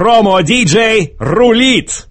Промо-диджей рулит!